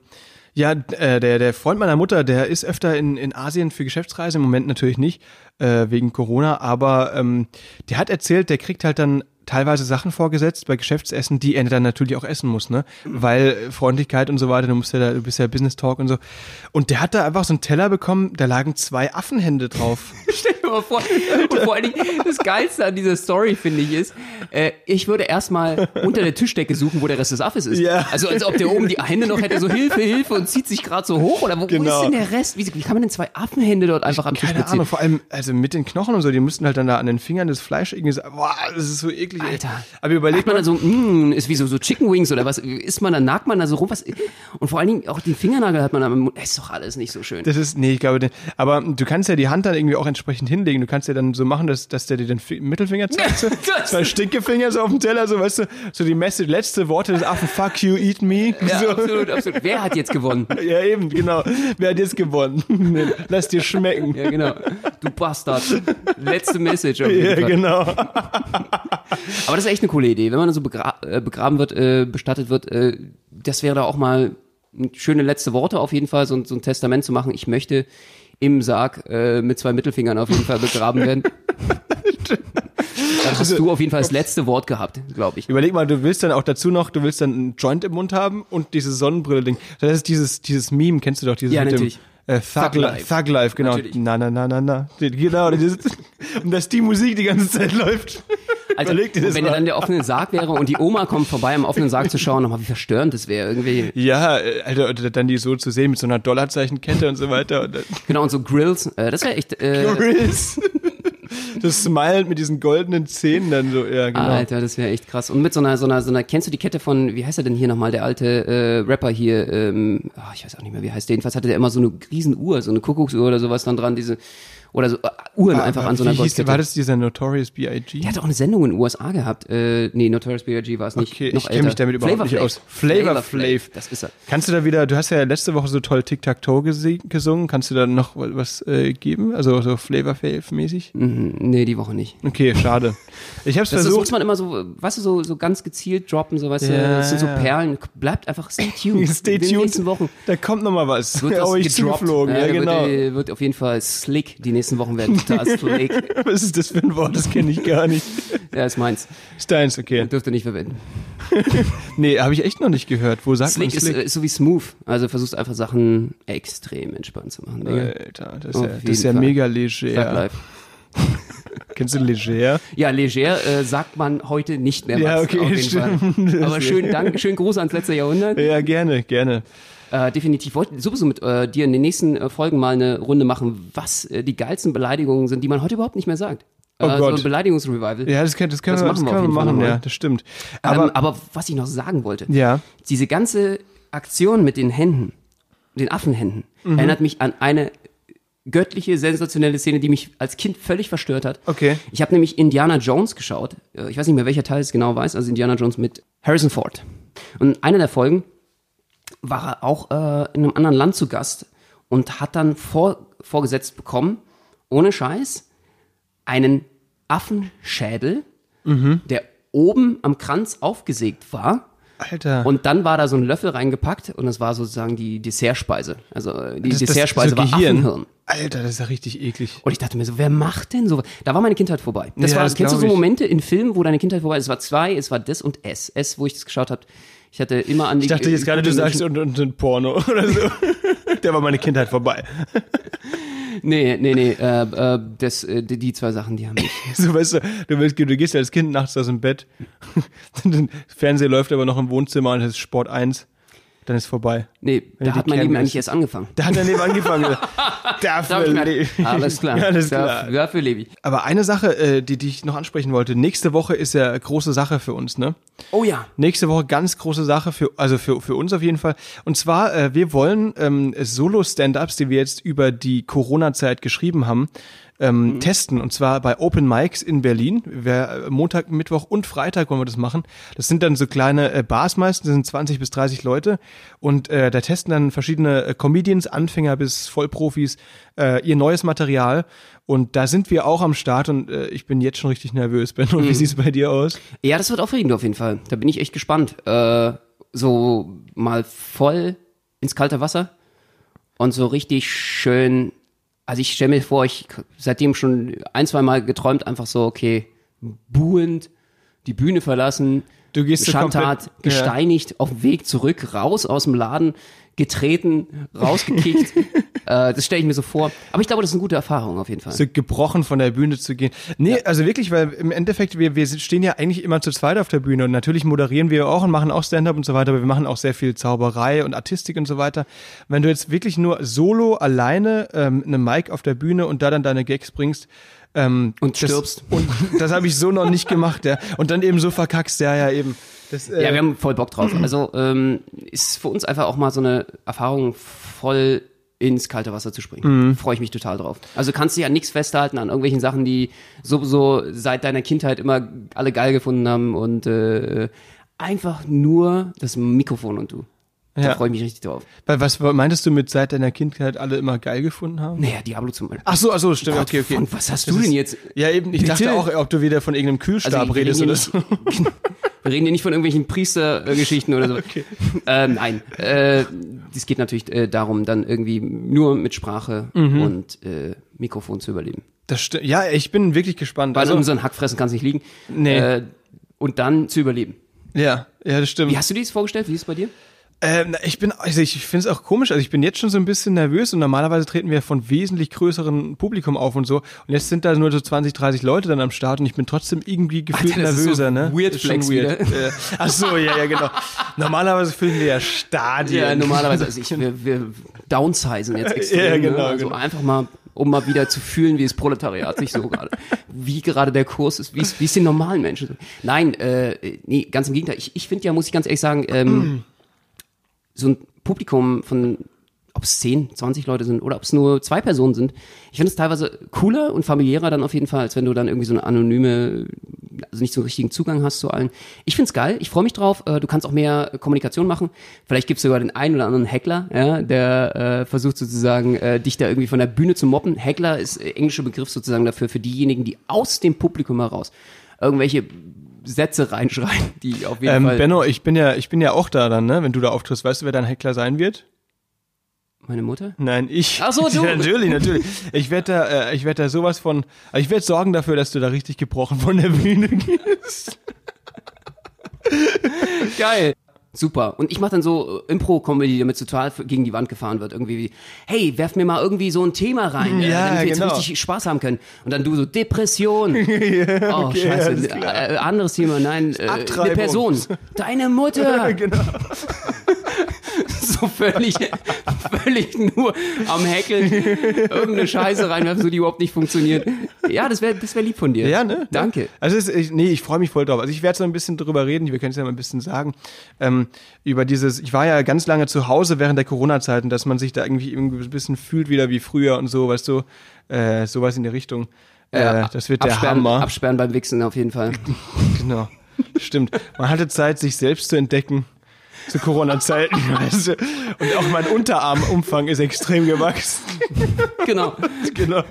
ja, äh, der, der Freund meiner Mutter, der ist öfter in, in Asien für Geschäftsreise, im Moment natürlich nicht, äh, wegen Corona, aber ähm, der hat erzählt, der kriegt halt dann teilweise Sachen vorgesetzt bei Geschäftsessen, die er dann natürlich auch essen muss, ne? Weil Freundlichkeit und so weiter, du musst ja da, du bist ja Business Talk und so. Und der hat da einfach so einen Teller bekommen, da lagen zwei Affenhände drauf.
Stell dir mal vor, und vor allen Dingen, das Geilste an dieser Story, finde ich, ist, äh, ich würde erstmal unter der Tischdecke suchen, wo der Rest des Affes ist.
Ja.
Also als ob der oben die Hände noch hätte, so Hilfe, Hilfe und zieht sich gerade so hoch. Oder wo, wo
Genau.
ist denn der Rest? Wie, wie kann man denn zwei Affenhände dort einfach am Tisch
Keine? Ahnung, vor allem, also mit den Knochen und so, die mussten halt dann da an den Fingern das Fleisch irgendwie so, boah, das ist so eklig. Ey.
Alter.
Aber überlegt
man dann so, mm, ist wie so, so Chicken Wings oder was? Isst man dann, nagt man da so rum? Was? Und vor allen Dingen auch den Fingernagel hat man am Mund. Ist doch alles nicht so schön.
Das ist, nee, ich glaube, aber du kannst ja die Hand dann irgendwie auch entsprechend hinlegen. Du kannst ja dann so machen, dass, dass der dir den Fi- Mittelfinger zeigt. So, zwei Stinkefinger so auf dem Teller, so, weißt du, so die Message, letzte Worte des Affen, fuck you, eat me.
ja,
so.
absolut, absolut. Wer hat jetzt gewonnen?
Ja, eben, genau. Wer hat jetzt gewonnen? Lass dir schmecken.
Ja, genau. Du Bastard. Letzte Message. Auf jeden
Ja,
Fall.
genau.
Aber das ist echt eine coole Idee. Wenn man so begra äh, begraben wird, äh, bestattet wird, äh, das wäre da auch mal schöne letzte Worte auf jeden Fall, so, ein- so ein Testament zu machen. Ich möchte im Sarg äh, mit zwei Mittelfingern auf jeden Fall begraben werden. Dann hast du auf jeden Fall das letzte Wort gehabt, glaube ich.
Überleg mal, du willst dann auch dazu noch, du willst dann einen Joint im Mund haben und dieses Sonnenbrille-Ding. Das ist dieses, dieses Meme, kennst du doch, dieses
Ja,
mit
natürlich.
dem äh, Thug,
Thug
Li-
Life.
Thug Life, genau.
Natürlich.
Na, na, na, na, na. Genau, dieses, und dass die Musik die ganze Zeit läuft.
Und wenn er dann der offene Sarg wäre und die Oma kommt vorbei, am offenen Sarg zu schauen, nochmal, wie verstörend das wäre. Irgendwie.
Ja, äh, Alter, dann die so zu sehen mit so einer Dollarzeichenkette und so weiter. Und
Genau, und so Grills, äh, das wäre echt. Äh,
Chris. Das Smile mit diesen goldenen Zähnen dann so, ja, genau.
Alter, das wäre echt krass. Und mit so einer, so einer, so einer, kennst du die Kette von, wie heißt er denn hier nochmal, der alte äh, Rapper hier, ähm, ah, ich weiß auch nicht mehr, wie heißt der. Jedenfalls hatte der immer so eine Riesenuhr, so eine Kuckucksuhr oder sowas dann dran, diese, oder so äh, Uhren einfach an so einer Goldkette.
war das dieser Notorious B.I.G.?
Der hat auch eine Sendung in den USA gehabt. Äh, nee, Notorious B.I.G. war es nicht.
Okay, ich kenn mich damit überhaupt
Flavor
nicht
Flav.
aus. Flavor Flav.
Das ist er.
Kannst du da wieder, du hast ja letzte Woche so toll Tic-Tac-Toe gesungen, kannst du da noch was äh, geben? Also so Flavor Flav-mäßig?
Mhm, nee, die Woche nicht.
Okay, schade. Ich hab's
Das, das muss
versucht.
man immer so, weißt du, so, so ganz gezielt droppen, so weißt du,
Ja,
sind so
ja.
Perlen. Bleibt einfach stay tuned.
Stay
In den
tuned.
nächsten Wochen
Da kommt noch mal was.
wird das
oh, ich
gedroppt.
zugeflogen. Ja,
da
genau.
Wird, äh, wird auf jeden Fall slick. Die nächsten Wochen werden total slick.
Was ist das für ein Wort? Das kenne ich gar nicht.
Ja, ist meins.
Steins, okay.
Dürft ihr nicht verwenden.
Nee, habe ich echt noch nicht gehört. Wo sagt
Slick
man
ist,
Slick?
äh, ist so wie smooth. Also versuchst einfach Sachen extrem entspannt zu machen. Digga.
Alter, das ist
Auf
ja, das ist ja
Fall.
mega leger. Kennst du leger?
Ja, leger äh, sagt man heute nicht mehr.
Ja,
Max,
okay,
auf jeden
stimmt.
Fall. Aber schön, Dank, schön Gruß ans letzte Jahrhundert.
Ja, gerne, gerne.
Äh, definitiv. Wollte sowieso mit äh, dir in den nächsten äh, Folgen mal eine Runde machen, was äh, die geilsten Beleidigungen sind, die man heute überhaupt nicht mehr sagt.
Oh
äh,
Gott.
So ein Beleidigungsrevival.
Ja, das, kann, das können
Das
wir,
machen
das
wir auf
können wir
jeden Fall
machen, ja, das stimmt.
Aber,
Aber,
ähm, aber was ich noch sagen wollte,
ja,
diese ganze Aktion mit den Händen, den Affenhänden,
Mhm.
erinnert mich an eine göttliche, sensationelle Szene, die mich als Kind völlig verstört hat.
Okay.
Ich habe nämlich Indiana Jones geschaut. Äh, Ich weiß nicht mehr, welcher Teil es genau weiß. Also Indiana Jones mit Harrison Ford. Und in einer der Folgen war er auch äh, in einem anderen Land zu Gast und hat dann vor, vorgesetzt bekommen, ohne Scheiß, einen Affenschädel,
Mhm.
der oben am Kranz aufgesägt war.
Alter.
Und dann war da so ein Löffel reingepackt und das war sozusagen die Dessertspeise. Also äh, die
Das- das-
Dessertspeise
so
war
Gehirn.
Affenhirn.
Alter, das ist ja richtig eklig.
Und ich dachte mir so, wer macht denn sowas? Da war meine Kindheit vorbei. Das
Ja,
war,
das
kennst du so. Momente in Filmen, wo deine Kindheit vorbei ist? Es war zwei, es war das und S. S, wo ich das geschaut habe. Ich hatte immer an die.
Ich dachte jetzt gerade, du sagst und, und, und Porno oder so. Der war meine Kindheit vorbei.
Nee, nee, nee. Äh, äh, das, äh, die, die zwei Sachen, die haben mich.
So, weißt du, du, willst, du gehst ja als Kind nachts aus dem Bett. Der Fernseher läuft aber noch im Wohnzimmer und es ist Sport 1. Dann ist vorbei.
Nee,
die
da hat mein Leben eigentlich erst angefangen.
Da hat er neben angefangen. Dafür
ich mir
le-
gedacht, alles klar.
Alles
Dafür-
klar.
Dafür lebe ich.
Aber eine Sache, äh, die, die ich noch ansprechen wollte. Nächste Woche ist ja eine große Sache für uns, ne?
Oh ja.
Nächste Woche ganz große Sache für, also für, für uns auf jeden Fall. Und zwar, äh, wir wollen ähm, Solo-Stand-Ups, die wir jetzt über die Corona-Zeit geschrieben haben, ähm, testen. Und zwar bei Open Mics in Berlin. Wir, äh, Montag, Mittwoch und Freitag wollen wir das machen. Das sind dann so kleine äh, Bars meistens, das sind 20 bis 30 Leute. Und äh, da testen dann verschiedene äh, Comedians, Anfänger bis Vollprofis, äh, ihr neues Material. Und da sind wir auch am Start und äh, ich bin jetzt schon richtig nervös, Ben. Und wie sieht's bei dir aus?
Ja, das wird aufregend auf jeden Fall. Da bin ich echt gespannt. Äh, so mal voll ins kalte Wasser und so richtig schön. Also ich stelle mir vor, ich seitdem schon ein, zwei Mal geträumt, einfach so, okay, buhend, die Bühne verlassen,
Du gehst
Schandtat,
komplett- ja.
gesteinigt, auf dem Weg zurück, raus aus dem Laden, getreten, rausgekickt. äh, das stelle ich mir so vor. Aber ich glaube, das ist eine gute Erfahrung auf jeden Fall.
so gebrochen von der Bühne zu gehen. Nee, also wirklich, weil im Endeffekt, wir, wir stehen ja eigentlich immer zu zweit auf der Bühne und natürlich moderieren wir auch und machen auch Stand-up und so weiter, aber wir machen auch sehr viel Zauberei und Artistik und so weiter. Wenn du jetzt wirklich nur solo, alleine, ähm, eine Mic auf der Bühne und da dann deine Gags bringst, ähm,
Und
das,
stirbst.
Und das habe ich so noch nicht gemacht, ja. Und dann eben so verkackst, ja, ja, eben. Das, äh,
Ja, wir haben voll Bock drauf. Also ähm, ist für uns einfach auch mal so eine Erfahrung, voll ins kalte Wasser zu springen. Freue ich mich total drauf. Also kannst du ja nichts festhalten an irgendwelchen Sachen, die sowieso seit deiner Kindheit immer alle geil gefunden haben und äh, einfach nur das Mikrofon und du. Da
Ja.
freue ich mich richtig drauf.
Weil was meintest du mit seit deiner Kindheit alle immer geil gefunden haben?
Naja, Diablo zum Beispiel.
Ach so, ach so, stimmt,
Gott,
okay, okay.
von was hast
Das
du denn jetzt?
Ja, eben, ich
Bitte?
dachte auch, ob du wieder von irgendeinem Kühlstab
wir
redest oder so.
wir reden hier nicht von irgendwelchen Priestergeschichten oder so. Ähm, nein, äh, es geht natürlich äh, darum, dann irgendwie nur mit Sprache
Mhm.
und äh, Mikrofon zu überleben.
Das stimmt. Ja, ich bin wirklich gespannt.
Weil
Also,
um so ein Hackfressen kann es nicht liegen.
Nee.
Äh, und dann zu überleben.
ja, ja, das stimmt.
Wie hast du dir das vorgestellt? Wie ist es bei dir?
Ähm, ich bin, also ich finde es auch komisch. Also ich bin jetzt schon so ein bisschen nervös und normalerweise treten wir von wesentlich größeren Publikum auf und so. Und jetzt sind da nur so 20, 30 Leute dann am Start und ich bin trotzdem irgendwie gefühlt
Alter,
nervöser,
so
ne?
weird Flex
weird. Äh, ach so, ja, ja, genau. Normalerweise füllen wir ja Stadien.
Ja, normalerweise. Also ich, wir, wir downsizen jetzt extrem.
Ja, genau,
ne? Also
genau.
einfach mal, um mal wieder zu fühlen, wie das Proletariat sich so gerade, wie gerade der Kurs ist, wie es wie es den normalen Menschen. Nein, äh, nee, ganz im Gegenteil. Ich, ich finde ja, muss ich ganz ehrlich sagen, ähm, so ein Publikum von ob es 10, 20 Leute sind oder ob es nur zwei Personen sind. Ich finde es teilweise cooler und familiärer dann auf jeden Fall, als wenn du dann irgendwie so eine anonyme, also nicht so einen richtigen Zugang hast zu allen. Ich find's geil, ich freue mich drauf. Äh, Du kannst auch mehr Kommunikation machen. Vielleicht gibt's sogar den einen oder anderen Hackler, ja, der äh, versucht sozusagen, äh, dich da irgendwie von der Bühne zu moppen. Hackler ist äh, englischer Begriff sozusagen dafür, für diejenigen, die aus dem Publikum heraus irgendwelche Sätze reinschreien, die auf jeden
Ähm,
Fall.
Benno, ich bin ja, ich bin ja auch da dann, ne? Wenn du da auftrittst, weißt du, wer dein Heckler sein wird?
Meine Mutter?
Nein, ich.
Ach so, du.
Natürlich, natürlich. Ich werde da, äh, ich werde da sowas von, also ich werde sorgen dafür, dass du da richtig gebrochen von der Bühne gehst.
Geil. Super. Und ich mache dann so äh, Impro-Comedy, damit total gegen die Wand gefahren wird. Irgendwie wie, hey, werf mir mal irgendwie so ein Thema rein, äh,
Ja,
damit wir jetzt
genau.
richtig Spaß haben können. Und dann du so, Depression. oh,
alles
scheiße.
klar.
Äh, anderes Thema, nein, äh, eine. Person. Deine Mutter.
genau.
So völlig, völlig nur am Häkeln irgendeine Scheiße reinwerfen, so die überhaupt nicht funktioniert. Ja, das wäre das wär lieb von dir.
Ja, ne?
Danke.
Also ist, ich, nee, ich freue mich voll drauf. Also ich werde so ein bisschen drüber reden, wir können es ja mal ein bisschen sagen, ähm, über dieses, ich war ja ganz lange zu Hause während der Corona-Zeiten, dass man sich da irgendwie, ein bisschen fühlt wieder wie früher und so, weißt du, äh, sowas in die Richtung. Äh, das wird der
absperren,
Hammer.
Absperren beim Wichsen auf jeden Fall.
Genau. Stimmt. Man hatte Zeit, sich selbst zu entdecken. Zu Corona-Zeiten, weißt du. Und auch mein Unterarmumfang ist extrem gewachsen.
genau.
Genau.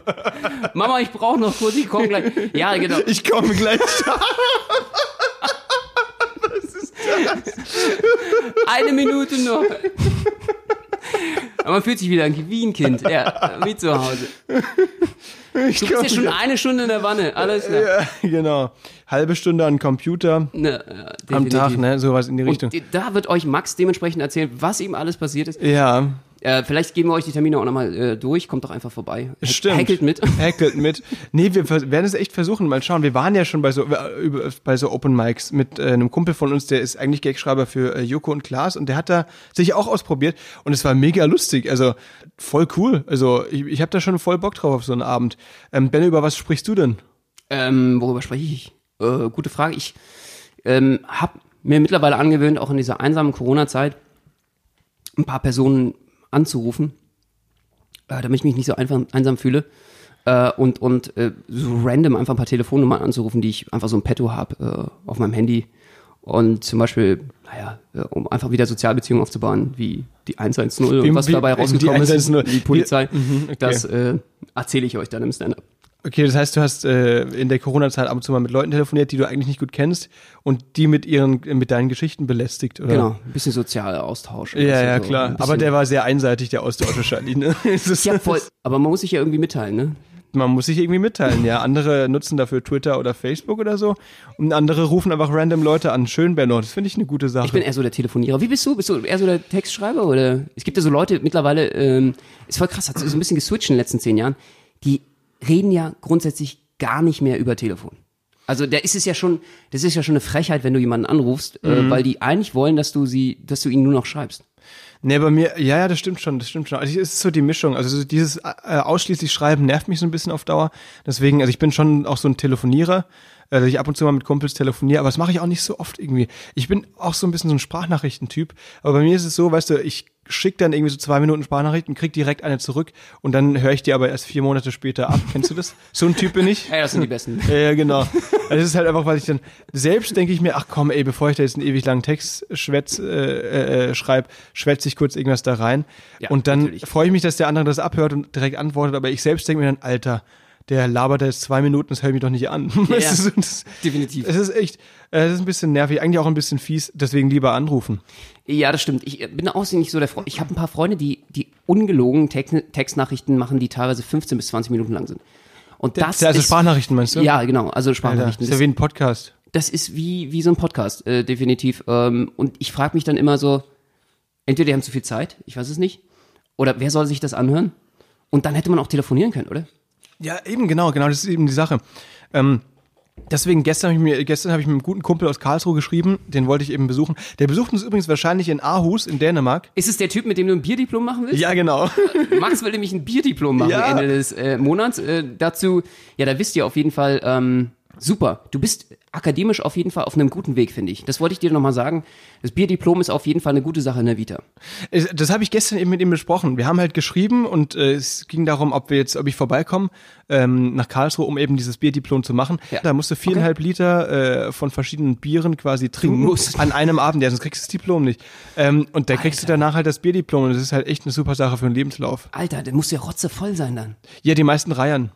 Mama, ich brauche noch kurz, ich komme gleich. Ja, genau.
Ich komme gleich.
Eine Minute noch. Aber man fühlt sich wieder wie ein Kind. Ja, wie zu Hause.
Ich
Du bist ja schon eine Stunde in der Wanne. Alles klar.
Ja, genau. Halbe Stunde an Computer
Ne, ja,
am
definitiv.
Tag, ne? Sowas in die Richtung.
Und da wird euch Max dementsprechend erzählen, was ihm alles passiert ist.
ja,
Äh, vielleicht geben wir euch die Termine auch nochmal äh, durch. Kommt doch einfach vorbei. Hack-
stimmt.
Hackelt mit.
Hackelt mit. Nee, wir werden es echt versuchen. Mal schauen. Wir waren ja schon bei so, äh, bei so Open Mics mit äh, einem Kumpel von uns, der ist eigentlich Gagschreiber für äh, Joko und Klaas und der hat da sich auch ausprobiert und es war mega lustig. Also voll cool. Also ich, ich habe da schon voll Bock drauf auf so einen Abend. Ähm, Benno, über was sprichst du denn?
Ähm, worüber spreche ich? Gute Frage. Ich ähm, habe mir mittlerweile angewöhnt, auch in dieser einsamen Corona-Zeit, ein paar Personen anzurufen, äh, damit ich mich nicht so einfach einsam fühle. Äh, und und äh, so random einfach ein paar Telefonnummern anzurufen, die ich einfach so im Petto habe äh, auf meinem Handy. Und zum Beispiel, naja, äh, um einfach wieder Sozialbeziehungen aufzubauen, wie die 110 und was dabei
die
rausgekommen ist,
110.
die Polizei.
Mhm, okay.
Das äh, erzähle ich euch dann im Stand-up.
Okay, das heißt, du hast äh, in der Corona-Zeit ab und zu mal mit Leuten telefoniert, die du eigentlich nicht gut kennst und die mit ihren, mit deinen Geschichten belästigt, oder?
Genau, ein bisschen sozialer Austausch.
Ja, ja,
so
klar. Aber der war sehr einseitig, der Austausch wahrscheinlich, ne?
Ja, voll. Aber man muss sich ja irgendwie mitteilen, ne?
Man muss sich irgendwie mitteilen, ja. Andere nutzen dafür Twitter oder Facebook oder so und andere rufen einfach random Leute an. Schön, Benno, das finde ich eine gute Sache.
Ich bin eher so der Telefonierer. Wie bist du? Bist du eher so der Textschreiber oder? Es gibt ja so Leute mittlerweile, ähm, ist voll krass, hat so ein bisschen geswitcht in den letzten zehn Jahren. Die reden ja grundsätzlich gar nicht mehr über Telefon. Also da ist es ja schon, das ist ja schon eine Frechheit, wenn du jemanden anrufst,
Mhm.
äh, weil die eigentlich wollen, dass du sie, dass du ihnen nur noch schreibst.
Nee, bei mir, ja, ja, das stimmt schon, das stimmt schon. Also es ist so die Mischung. Also so dieses äh, ausschließlich Schreiben nervt mich so ein bisschen auf Dauer. Deswegen, also ich bin schon auch so ein Telefonierer, äh, dass ich ab und zu mal mit Kumpels telefoniere, aber das mache ich auch nicht so oft irgendwie. Ich bin auch so ein bisschen so ein Sprachnachrichtentyp, aber bei mir ist es so, weißt du, ich schick dann irgendwie so zwei Minuten Sprachnachrichten, krieg direkt eine zurück und dann höre ich die aber erst vier Monate später ab. Kennst du das? So ein Typ bin ich.
Ja, das sind die besten.
Ja, genau. Also das ist halt einfach, weil ich dann selbst denke ich mir, ach komm, ey, bevor ich da jetzt einen ewig langen Text schwätz, äh, äh, äh schreibe, schwätze ich kurz irgendwas da rein.
Ja,
und dann freue ich mich, dass der andere das abhört und direkt antwortet, aber ich selbst denke mir dann, Alter, der labert jetzt zwei Minuten, das ich mich doch nicht an.
Ja,
Das ist- das-
definitiv.
Es ist echt, äh, es ist ein bisschen nervig, eigentlich auch ein bisschen fies, deswegen lieber anrufen.
Ja, das stimmt. Ich äh, bin auch nicht so der Freund. Ich habe ein paar Freunde, die, die ungelogen Text Textnachrichten machen, die teilweise 15 bis 20 Minuten lang sind. Und das
also
ist,
Sprachnachrichten meinst du?
Ja, genau. Also
Alter,
Sprachnachrichten.
ist ja
Das,
wie ein Podcast.
das ist wie, wie so ein Podcast, äh, definitiv. Ähm, und ich frage mich dann immer so, entweder die haben zu viel Zeit, ich weiß es nicht, oder wer soll sich das anhören? Und dann hätte man auch telefonieren können, oder?
Ja, eben genau, genau, das ist eben die Sache. Ähm, deswegen gestern habe ich mir gestern habe ich mit einem guten Kumpel aus Karlsruhe geschrieben, den wollte ich eben besuchen. Der besucht uns übrigens wahrscheinlich in Aarhus in Dänemark.
Ist es der Typ, mit dem du ein Bierdiplom machen willst?
Ja, genau.
Max will nämlich ein Bierdiplom machen
Ja.
Ende des äh, Monats. Äh, dazu, ja, da wisst ihr auf jeden Fall, ähm, super. Du bist akademisch auf jeden Fall auf einem guten Weg, finde ich. Das wollte ich dir nochmal sagen. Das Bierdiplom ist auf jeden Fall eine gute Sache in der Vita.
Das habe ich gestern eben mit ihm besprochen. Wir haben halt geschrieben und äh, es ging darum, ob wir jetzt, ob ich vorbeikomme ähm, nach Karlsruhe, um eben dieses Bierdiplom zu machen.
Ja.
Da musst du viereinhalb Liter äh, von verschiedenen Bieren quasi trinken an einem Abend. Ja, sonst kriegst du das Diplom nicht. Ähm, und da kriegst du danach halt das Bierdiplom und das ist halt echt eine super Sache für den Lebenslauf.
Alter, der muss ja rotzevoll sein dann.
Ja, die meisten Reihen.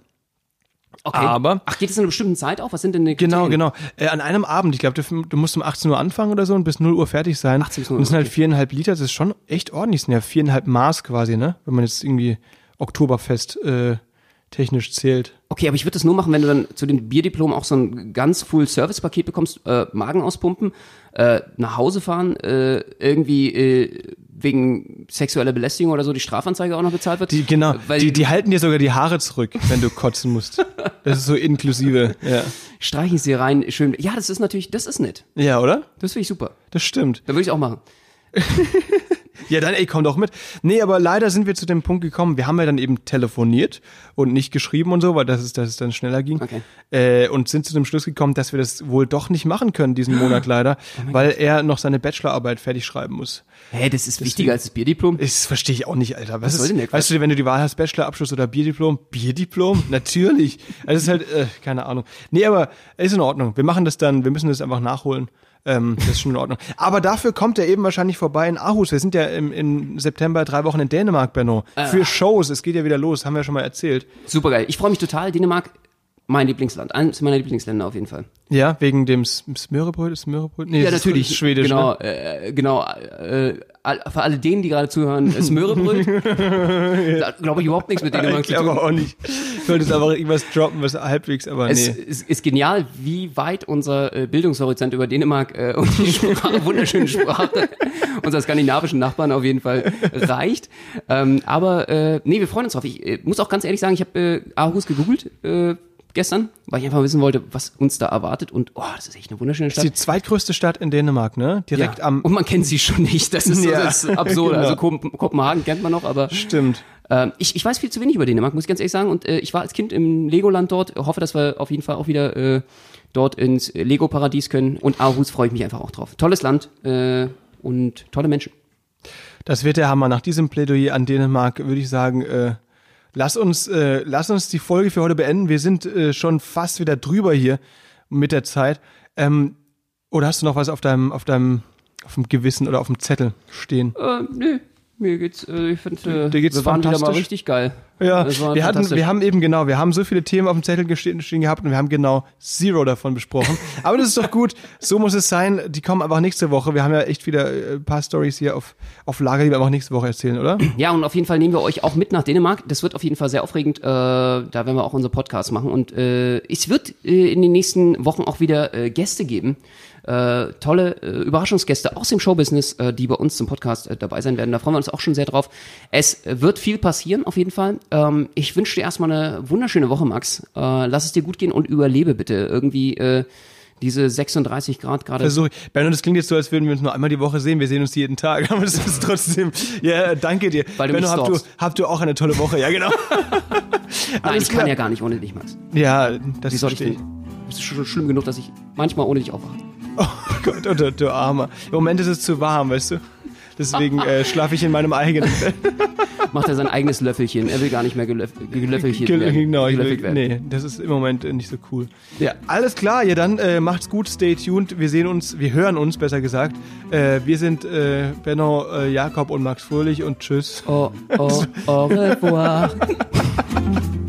Okay.
Aber-
Ach, geht es in einer bestimmten Zeit auf? Was sind denn die
Genau,
Kriterien?
genau. Äh, an einem Abend, ich glaube, du, du musst um 18 Uhr anfangen oder so und bis 0 Uhr fertig sein.
18 bis 0
und es sind halt viereinhalb Liter, das ist schon echt ordentlich. Das sind ja viereinhalb Maß quasi, ne? Wenn man jetzt irgendwie Oktoberfest äh, technisch zählt.
Okay, aber ich würde das nur machen, wenn du dann zu dem Bierdiplom auch so ein ganz Full-Service-Paket bekommst, äh, Magen auspumpen, äh, nach Hause fahren, äh, irgendwie äh, wegen sexueller Belästigung oder so die Strafanzeige auch noch bezahlt wird.
Die, genau,
Weil
die, die halten dir sogar die Haare zurück, wenn du kotzen musst. Das ist so inklusive. Ja,
streichen sie rein, schön. Ja, das ist natürlich, das ist nett.
ja oder?
Das finde ich super.
Das stimmt.
Da würde ich auch machen.
Ja, dann, ey, komm doch mit. Nee, aber leider sind wir zu dem Punkt gekommen, wir haben ja dann eben telefoniert und nicht geschrieben und so, weil das ist, dass es dann schneller ging.
Okay.
Äh, und sind zu dem Schluss gekommen, dass wir das wohl doch nicht machen können diesen Monat leider, weil er noch seine Bachelorarbeit fertig schreiben muss.
Hä, das ist wichtiger als das Bierdiplom?
Das verstehe ich auch nicht, Alter. Was,
Was soll
ist,
denn der Quatsch?
weißt du, wenn du die Wahl hast, Bachelorabschluss oder Bierdiplom? Bierdiplom? Natürlich. Also es ist halt, äh, keine Ahnung. Nee, aber ist in Ordnung. Wir machen das dann, wir müssen das einfach nachholen. Ähm, das ist schon in Ordnung. Aber dafür kommt er eben wahrscheinlich vorbei in Aarhus. Wir sind ja im, im September drei Wochen in Dänemark, Benno.
Ah.
Für Shows. Es geht ja wieder los, haben wir ja schon mal erzählt.
Super geil. Ich freue mich total. Dänemark, mein Lieblingsland. Eines meiner Lieblingsländer auf jeden Fall.
Ja, wegen dem Smörebröt, Smörebröt? Nee,
Ja,
das ist
natürlich.
Schwedisch,
Genau,
ne?
äh, genau. Äh, für alle denen, die gerade zuhören, Smörebröt. Da glaube ich überhaupt nichts mit Dänemark
Ich
zu tun.
glaube auch nicht. Ich wollte jetzt aber irgendwas droppen, was halbwegs, aber
Es
nee.
ist, ist genial, wie weit unser äh, Bildungshorizont über Dänemark äh, und die Sprache, wunderschöne Sprache unserer skandinavischen Nachbarn auf jeden Fall reicht. Ähm, aber äh, nee, wir freuen uns drauf. Ich äh, muss auch ganz ehrlich sagen, ich habe äh, Aarhus gegoogelt äh, gestern, weil ich einfach wissen wollte, was uns da erwartet. Und oh, das ist echt eine wunderschöne
Das ist
Stadt.
die zweitgrößte Stadt in Dänemark, ne? Direkt
Ja.
am.
und man kennt sie schon nicht. Das ist, so,
Ja,
das ist absurd.
genau.
Also Kopen Kopenhagen kennt man noch, aber
Stimmt.
ähm, ich, ich weiß viel zu wenig über Dänemark, muss ich ganz ehrlich sagen. Und äh, ich war als Kind im Legoland dort. Hoffe, dass wir auf jeden Fall auch wieder äh, dort ins Lego-Paradies können. Und Aarhus freue ich mich einfach auch drauf. Tolles Land äh, und tolle Menschen.
Das wird der Hammer. Nach diesem Plädoyer an Dänemark würde ich sagen, äh, lass uns, äh, lass uns die Folge für heute beenden. Wir sind äh, schon fast wieder drüber hier mit der Zeit. Ähm, oder hast du noch was auf deinem, auf deinem, auf dem Gewissen oder auf dem Zettel stehen?
Äh, nö, mir geht's, äh, ich finde, äh, wir waren wieder mal richtig geil.
Ja, wir hatten, wir haben eben genau, wir haben so viele Themen auf dem Zettel gestehen, stehen gehabt und wir haben genau zero davon besprochen. Aber das ist doch gut. So muss es sein. Die kommen einfach nächste Woche. Wir haben ja echt wieder äh, ein paar Stories hier auf, auf Lager, die wir einfach nächste Woche erzählen, oder?
Ja, und auf jeden Fall nehmen wir euch auch mit nach Dänemark. Das wird auf jeden Fall sehr aufregend. Äh, da werden wir auch unser Podcast machen. Und äh, es wird äh, in den nächsten Wochen auch wieder äh, Gäste geben. Äh, tolle äh, Überraschungsgäste aus dem Showbusiness, äh, die bei uns zum Podcast äh, dabei sein werden. Da freuen wir uns auch schon sehr drauf. Es äh, wird viel passieren, auf jeden Fall. Ähm, ich wünsche dir erstmal eine wunderschöne Woche, Max. Äh, lass es dir gut gehen und überlebe bitte irgendwie äh, diese 36 Grad gerade.
Versuche ich. Benno, das klingt jetzt so, als würden wir uns nur einmal die Woche sehen. Wir sehen uns jeden Tag. Aber das ist trotzdem. Ja, danke dir.
Weil du
Benno, habt du, habt du auch eine tolle Woche. Ja, genau.
Nein, ich kann
klar.
ja gar nicht ohne dich, Max.
Ja, das verstehe
denn? Es ist schon schlimm genug, dass ich manchmal ohne dich aufwache.
Oh Gott, oh, du, du Armer. Im Moment ist es zu warm, weißt du? Deswegen äh, schlafe ich in meinem eigenen Bett.
Macht er sein eigenes Löffelchen. Er will gar nicht mehr gelöff gelöffelchen
Ge-
werden.
Genau, ich will,
gelöffelt werden.
nee, das ist im Moment äh, nicht so cool.
Ja.
Alles klar, ja dann äh, macht's gut, stay tuned. Wir sehen uns, wir hören uns, besser gesagt. Äh, wir sind äh, Benno, äh, Jakob und Max Fröhlich und tschüss.
Au, au, au revoir.